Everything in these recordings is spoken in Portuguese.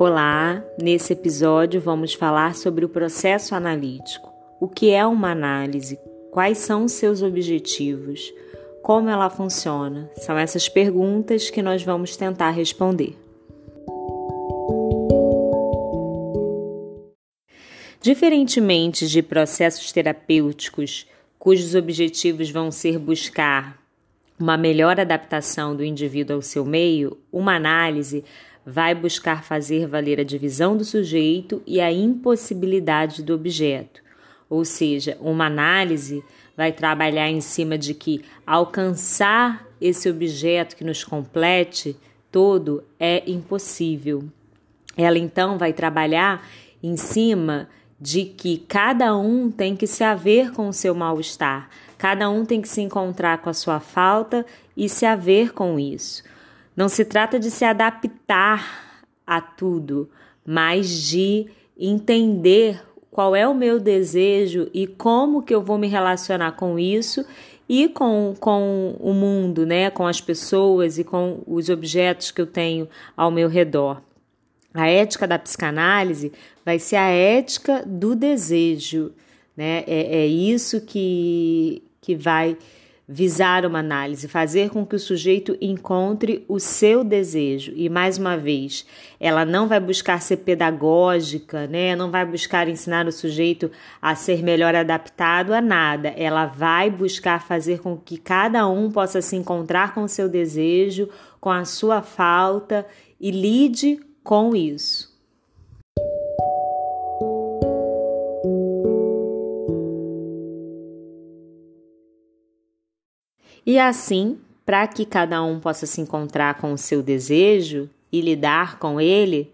Olá, nesse episódio vamos falar sobre o processo analítico. O que é uma análise? Quais são seus objetivos? Como ela funciona? São essas perguntas que nós vamos tentar responder. Diferentemente de processos terapêuticos, cujos objetivos vão ser buscar uma melhor adaptação do indivíduo ao seu meio, uma análise vai buscar fazer valer a divisão do sujeito e a impossibilidade do objeto. Ou seja, uma análise vai trabalhar em cima de que alcançar esse objeto que nos complete todo é impossível. Ela então vai trabalhar em cima de que cada um tem que se haver com o seu mal-estar, cada um tem que se encontrar com a sua falta e se haver com isso. Não se trata de se adaptar a tudo, mas de entender qual é o meu desejo e como que eu vou me relacionar com isso e com, com o mundo, né, com as pessoas e com os objetos que eu tenho ao meu redor. A ética da psicanálise vai ser a ética do desejo, né? É, é isso que, que vai visar uma análise, fazer com que o sujeito encontre o seu desejo. E mais uma vez, ela não vai buscar ser pedagógica, né? Não vai buscar ensinar o sujeito a ser melhor adaptado a nada. Ela vai buscar fazer com que cada um possa se encontrar com o seu desejo, com a sua falta e lide com isso. E assim, para que cada um possa se encontrar com o seu desejo e lidar com ele,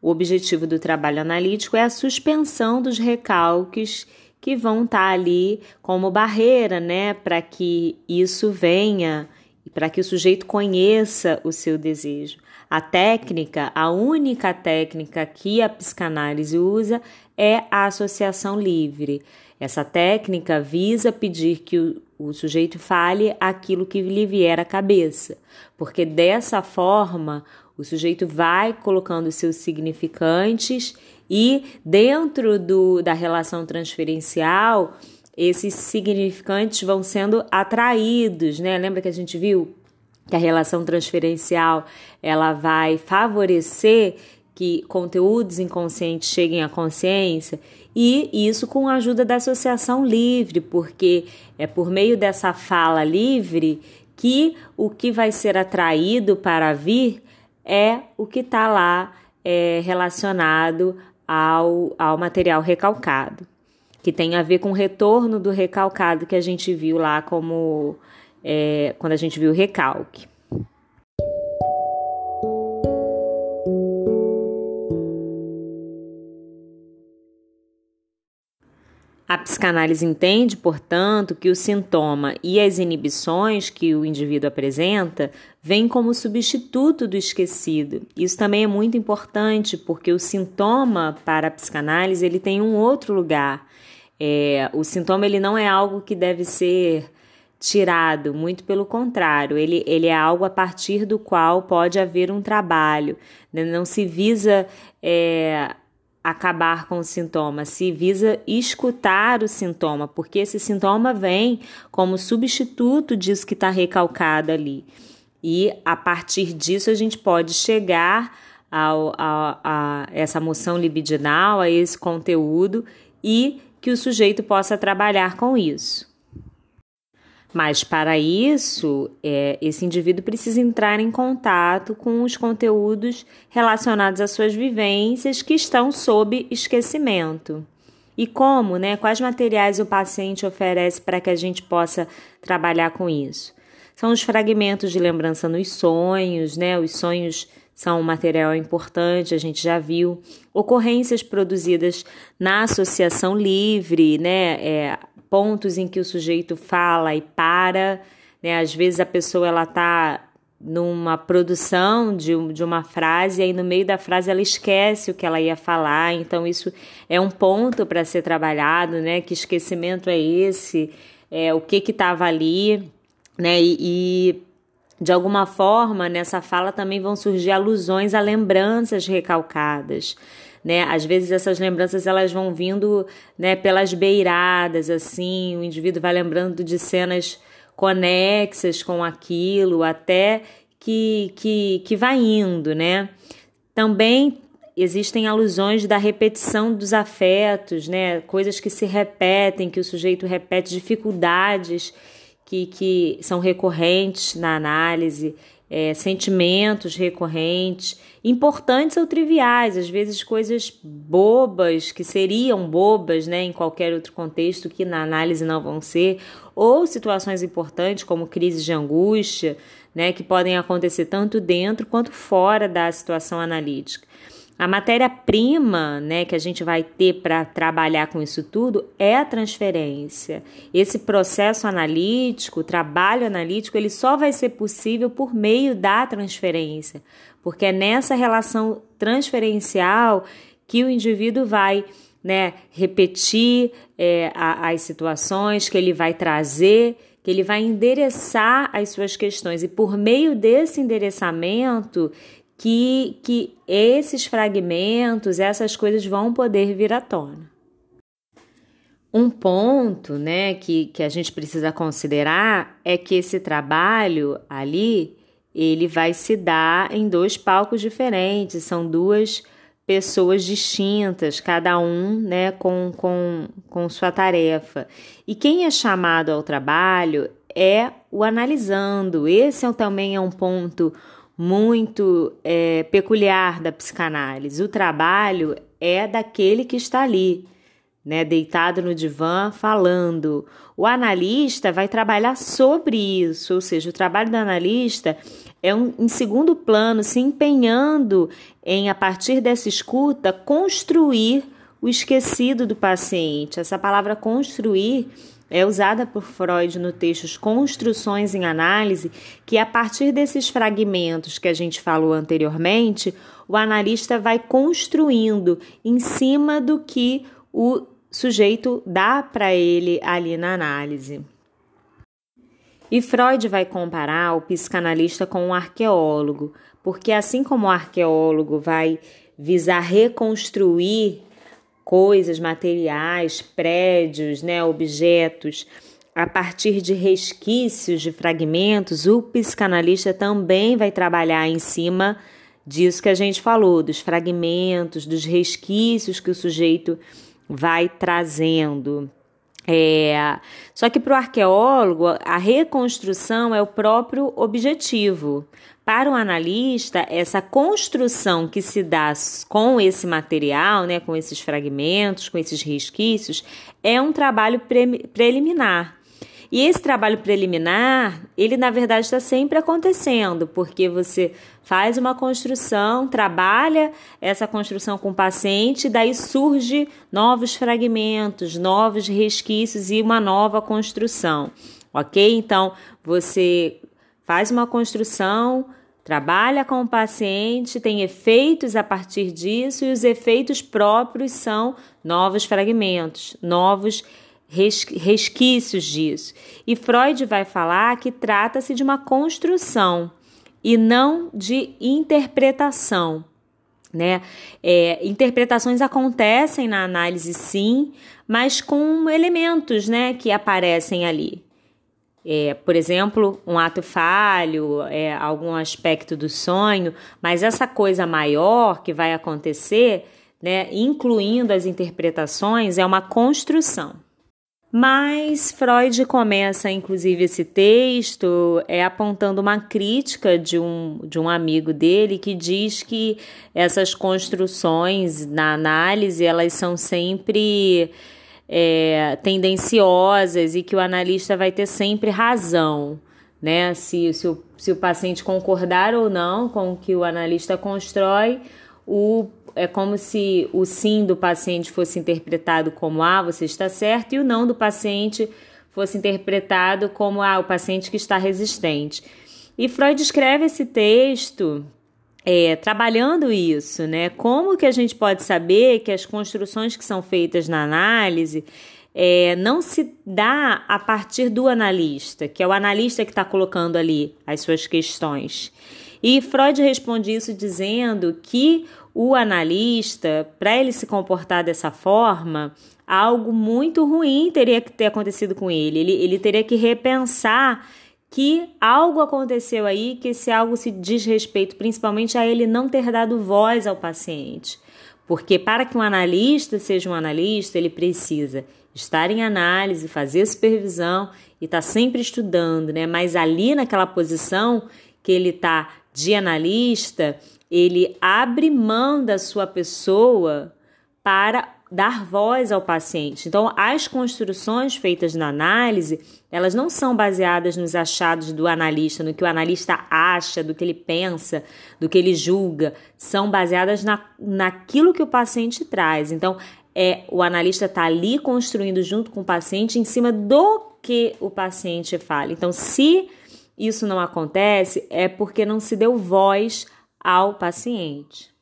o objetivo do trabalho analítico é a suspensão dos recalques que vão estar tá ali como barreira, né, para que isso venha e para que o sujeito conheça o seu desejo. A técnica, a única técnica que a psicanálise usa é a associação livre. Essa técnica visa pedir que o, o sujeito fale aquilo que lhe vier à cabeça, porque dessa forma o sujeito vai colocando seus significantes e dentro do, da relação transferencial esses significantes vão sendo atraídos, né? Lembra que a gente viu que a relação transferencial ela vai favorecer que conteúdos inconscientes cheguem à consciência e isso com a ajuda da associação livre, porque é por meio dessa fala livre que o que vai ser atraído para vir é o que está lá é, relacionado ao, ao material recalcado, que tem a ver com o retorno do recalcado que a gente viu lá como é, quando a gente viu o recalque. Psicanálise entende, portanto, que o sintoma e as inibições que o indivíduo apresenta vêm como substituto do esquecido. Isso também é muito importante, porque o sintoma para a psicanálise ele tem um outro lugar. É, o sintoma ele não é algo que deve ser tirado, muito pelo contrário, ele, ele é algo a partir do qual pode haver um trabalho. Né? Não se visa é, acabar com o sintoma, se visa escutar o sintoma, porque esse sintoma vem como substituto disso que está recalcado ali. E a partir disso a gente pode chegar ao, a, a essa moção libidinal, a esse conteúdo e que o sujeito possa trabalhar com isso. Mas para isso, é, esse indivíduo precisa entrar em contato com os conteúdos relacionados às suas vivências que estão sob esquecimento. E como, né? Quais materiais o paciente oferece para que a gente possa trabalhar com isso? São os fragmentos de lembrança nos sonhos, né? Os sonhos são um material importante, a gente já viu. Ocorrências produzidas na associação livre, né? É, pontos em que o sujeito fala e para, né? Às vezes a pessoa ela tá numa produção de, de uma frase e aí no meio da frase ela esquece o que ela ia falar, então isso é um ponto para ser trabalhado, né? Que esquecimento é esse? É, o que que estava ali, né? E, e de alguma forma, nessa fala também vão surgir alusões a lembranças recalcadas. Né? Às vezes essas lembranças elas vão vindo né, pelas beiradas, assim, o indivíduo vai lembrando de cenas conexas com aquilo, até que, que, que vai indo, né? Também existem alusões da repetição dos afetos, né? Coisas que se repetem, que o sujeito repete, dificuldades que, que são recorrentes na análise, é, sentimentos recorrentes, importantes ou triviais, às vezes coisas bobas, que seriam bobas né, em qualquer outro contexto, que na análise não vão ser, ou situações importantes, como crises de angústia, né, que podem acontecer tanto dentro quanto fora da situação analítica. A matéria-prima né, que a gente vai ter para trabalhar com isso tudo é a transferência. Esse processo analítico, o trabalho analítico, ele só vai ser possível por meio da transferência, porque é nessa relação transferencial que o indivíduo vai né, repetir é, a, as situações, que ele vai trazer, que ele vai endereçar as suas questões. E por meio desse endereçamento, que, que esses fragmentos, essas coisas vão poder vir à tona. Um ponto né, que, que a gente precisa considerar é que esse trabalho ali ele vai se dar em dois palcos diferentes, são duas pessoas distintas, cada um né, com, com, com sua tarefa. E quem é chamado ao trabalho é o analisando. Esse é, também é um ponto muito é, peculiar da psicanálise. O trabalho é daquele que está ali, né, deitado no divã, falando. O analista vai trabalhar sobre isso, ou seja, o trabalho do analista é um, em segundo plano, se empenhando em, a partir dessa escuta, construir o esquecido do paciente. Essa palavra construir é usada por Freud no texto Construções em Análise, que a partir desses fragmentos que a gente falou anteriormente, o analista vai construindo em cima do que o sujeito dá para ele ali na análise. E Freud vai comparar o psicanalista com um arqueólogo, porque assim como o arqueólogo vai visar reconstruir coisas, materiais, prédios, né, objetos, a partir de resquícios de fragmentos, o psicanalista também vai trabalhar em cima disso que a gente falou, dos fragmentos, dos resquícios que o sujeito vai trazendo. É, só que para o arqueólogo, a reconstrução é o próprio objetivo. Para o analista, essa construção que se dá com esse material, né, com esses fragmentos, com esses resquícios, é um trabalho pre preliminar. E esse trabalho preliminar, ele na verdade está sempre acontecendo, porque você faz uma construção, trabalha essa construção com o paciente, daí surge novos fragmentos, novos resquícios e uma nova construção, ok? Então você faz uma construção, trabalha com o paciente, tem efeitos a partir disso e os efeitos próprios são novos fragmentos, novos resquícios disso. E Freud vai falar que trata-se de uma construção e não de interpretação. Né? É, interpretações acontecem na análise, sim, mas com elementos né, que aparecem ali. É, por exemplo, um ato falho, é, algum aspecto do sonho, mas essa coisa maior que vai acontecer, né, incluindo as interpretações, é uma construção. Mas Freud começa, inclusive, esse texto é, apontando uma crítica de um, de um amigo dele que diz que essas construções na análise elas são sempre é, tendenciosas e que o analista vai ter sempre razão, né? Se, se, o, se o paciente concordar ou não com o que o analista constrói, o, é como se o sim do paciente fosse interpretado como ah, você está certo, e o não do paciente fosse interpretado como ah, o paciente que está resistente. E Freud escreve esse texto é, trabalhando isso, né? Como que a gente pode saber que as construções que são feitas na análise é, não se dá a partir do analista, que é o analista que está colocando ali as suas questões. E Freud responde isso dizendo que o analista, para ele se comportar dessa forma, algo muito ruim teria que ter acontecido com ele. Ele, ele teria que repensar que algo aconteceu aí, que esse algo se diz respeito principalmente a ele não ter dado voz ao paciente. Porque para que um analista seja um analista, ele precisa estar em análise, fazer supervisão e estar tá sempre estudando, né? Mas ali naquela posição que ele está de analista, ele abre mão da sua pessoa para dar voz ao paciente. Então, as construções feitas na análise, elas não são baseadas nos achados do analista, no que o analista acha, do que ele pensa, do que ele julga, são baseadas na, naquilo que o paciente traz. Então, é o analista está ali construindo junto com o paciente em cima do que o paciente fala. Então, se isso não acontece, é porque não se deu voz ao paciente.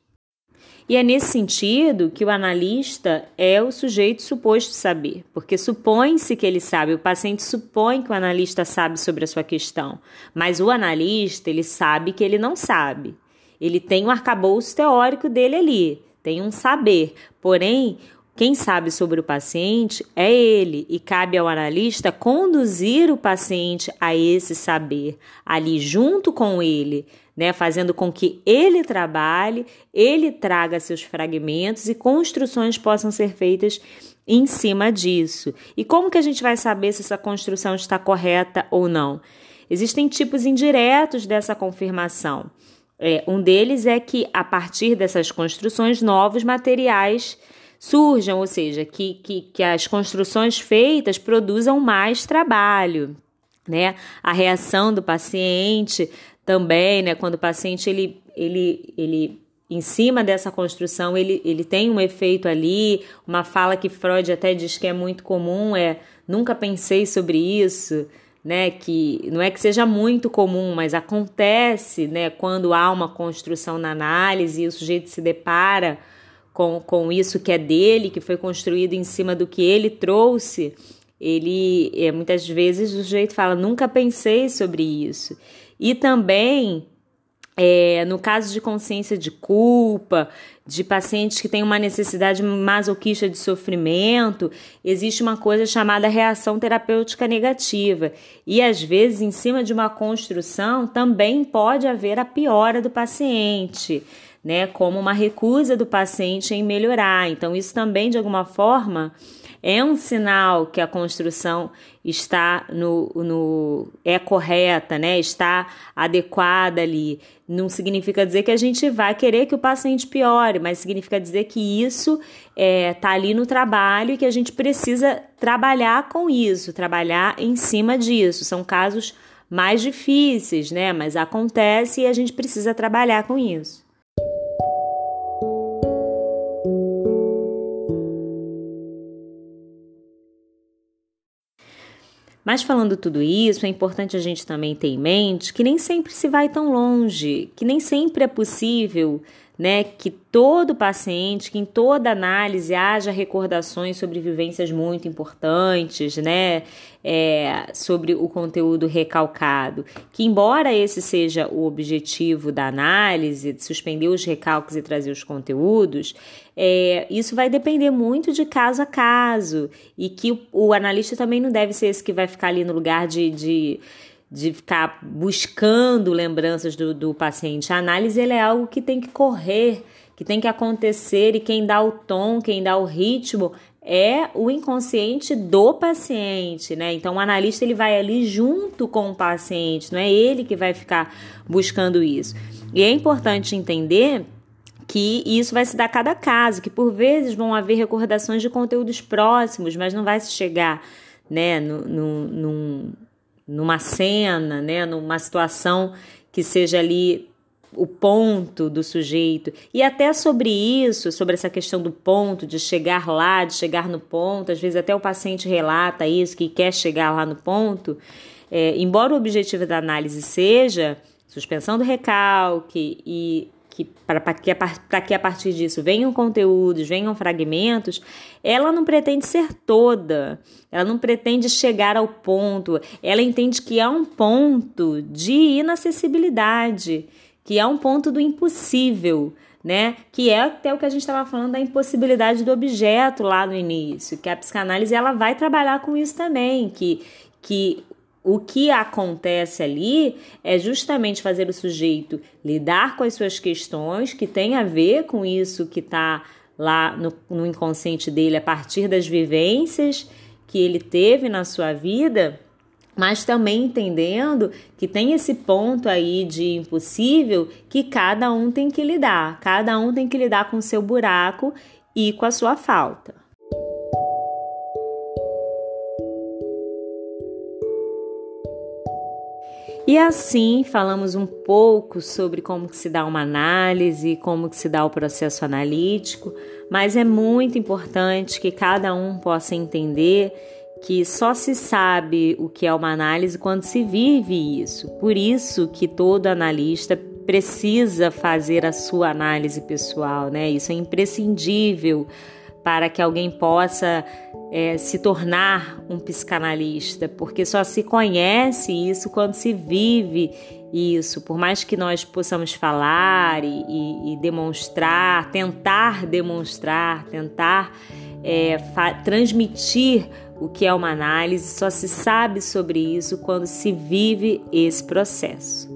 E é nesse sentido que o analista é o sujeito suposto saber, porque supõe-se que ele sabe, o paciente supõe que o analista sabe sobre a sua questão, mas o analista, ele sabe que ele não sabe. Ele tem um arcabouço teórico dele ali, tem um saber, porém quem sabe sobre o paciente é ele e cabe ao analista conduzir o paciente a esse saber, ali junto com ele, né, fazendo com que ele trabalhe, ele traga seus fragmentos e construções possam ser feitas em cima disso. E como que a gente vai saber se essa construção está correta ou não? Existem tipos indiretos dessa confirmação. É, um deles é que, a partir dessas construções, novos materiais surjam, ou seja, que, que, que as construções feitas produzam mais trabalho. Né? A reação do paciente também, né? Quando o paciente ele, ele, ele em cima dessa construção ele, ele tem um efeito ali, uma fala que Freud até diz que é muito comum é nunca pensei sobre isso, né? Que não é que seja muito comum, mas acontece, né? Quando há uma construção na análise e o sujeito se depara com, com isso que é dele, que foi construído em cima do que ele trouxe, ele é, muitas vezes o sujeito fala, nunca pensei sobre isso. E também é, no caso de consciência de culpa, de pacientes que têm uma necessidade masoquista de sofrimento, existe uma coisa chamada reação terapêutica negativa. E às vezes, em cima de uma construção, também pode haver a piora do paciente né, como uma recusa do paciente em melhorar. Então, isso também, de alguma forma, é um sinal que a construção está no, no é correta, né? Está adequada ali. Não significa dizer que a gente vai querer que o paciente piore, mas significa dizer que isso está é, tá ali no trabalho e que a gente precisa trabalhar com isso, trabalhar em cima disso. São casos mais difíceis, né? Mas acontece e a gente precisa trabalhar com isso. Mas falando tudo isso, é importante a gente também ter em mente que nem sempre se vai tão longe, que nem sempre é possível né, que todo paciente, que em toda análise haja recordações sobre vivências muito importantes, né, é, sobre o conteúdo recalcado. Que, embora esse seja o objetivo da análise, de suspender os recalques e trazer os conteúdos, é, isso vai depender muito de caso a caso e que o, o analista também não deve ser esse que vai ficar ali no lugar de, de de ficar buscando lembranças do, do paciente. A análise é algo que tem que correr, que tem que acontecer e quem dá o tom, quem dá o ritmo é o inconsciente do paciente, né? Então o analista ele vai ali junto com o paciente, não é ele que vai ficar buscando isso. E é importante entender que isso vai se dar a cada caso, que por vezes vão haver recordações de conteúdos próximos, mas não vai se chegar né, no, num, numa cena, né, numa situação que seja ali o ponto do sujeito. E até sobre isso, sobre essa questão do ponto, de chegar lá, de chegar no ponto, às vezes até o paciente relata isso, que quer chegar lá no ponto. É, embora o objetivo da análise seja suspensão do recalque e que para que, que a partir disso venham conteúdos, venham fragmentos, ela não pretende ser toda, ela não pretende chegar ao ponto, ela entende que há um ponto de inacessibilidade, que há um ponto do impossível, né? Que é até o que a gente estava falando da impossibilidade do objeto lá no início, que a psicanálise ela vai trabalhar com isso também, que, que o que acontece ali é justamente fazer o sujeito lidar com as suas questões que tem a ver com isso que está lá no, no, inconsciente dele a partir das vivências que ele teve na sua vida, mas também entendendo que tem esse ponto aí de impossível que cada um tem que lidar, cada um tem que lidar com o seu buraco e com a sua falta. E assim falamos um pouco sobre como se dá uma análise, como se dá o processo analítico, mas é muito importante que cada um possa entender que só se sabe o que é uma análise quando se vive isso. Por isso que todo analista precisa fazer a sua análise pessoal, né? Isso é imprescindível para que alguém possa é, se tornar um psicanalista, porque só se conhece isso quando se vive isso. Por mais que nós possamos falar e, e, e demonstrar, tentar demonstrar, tentar é, transmitir o que é uma análise, só se sabe sobre isso quando se vive esse processo.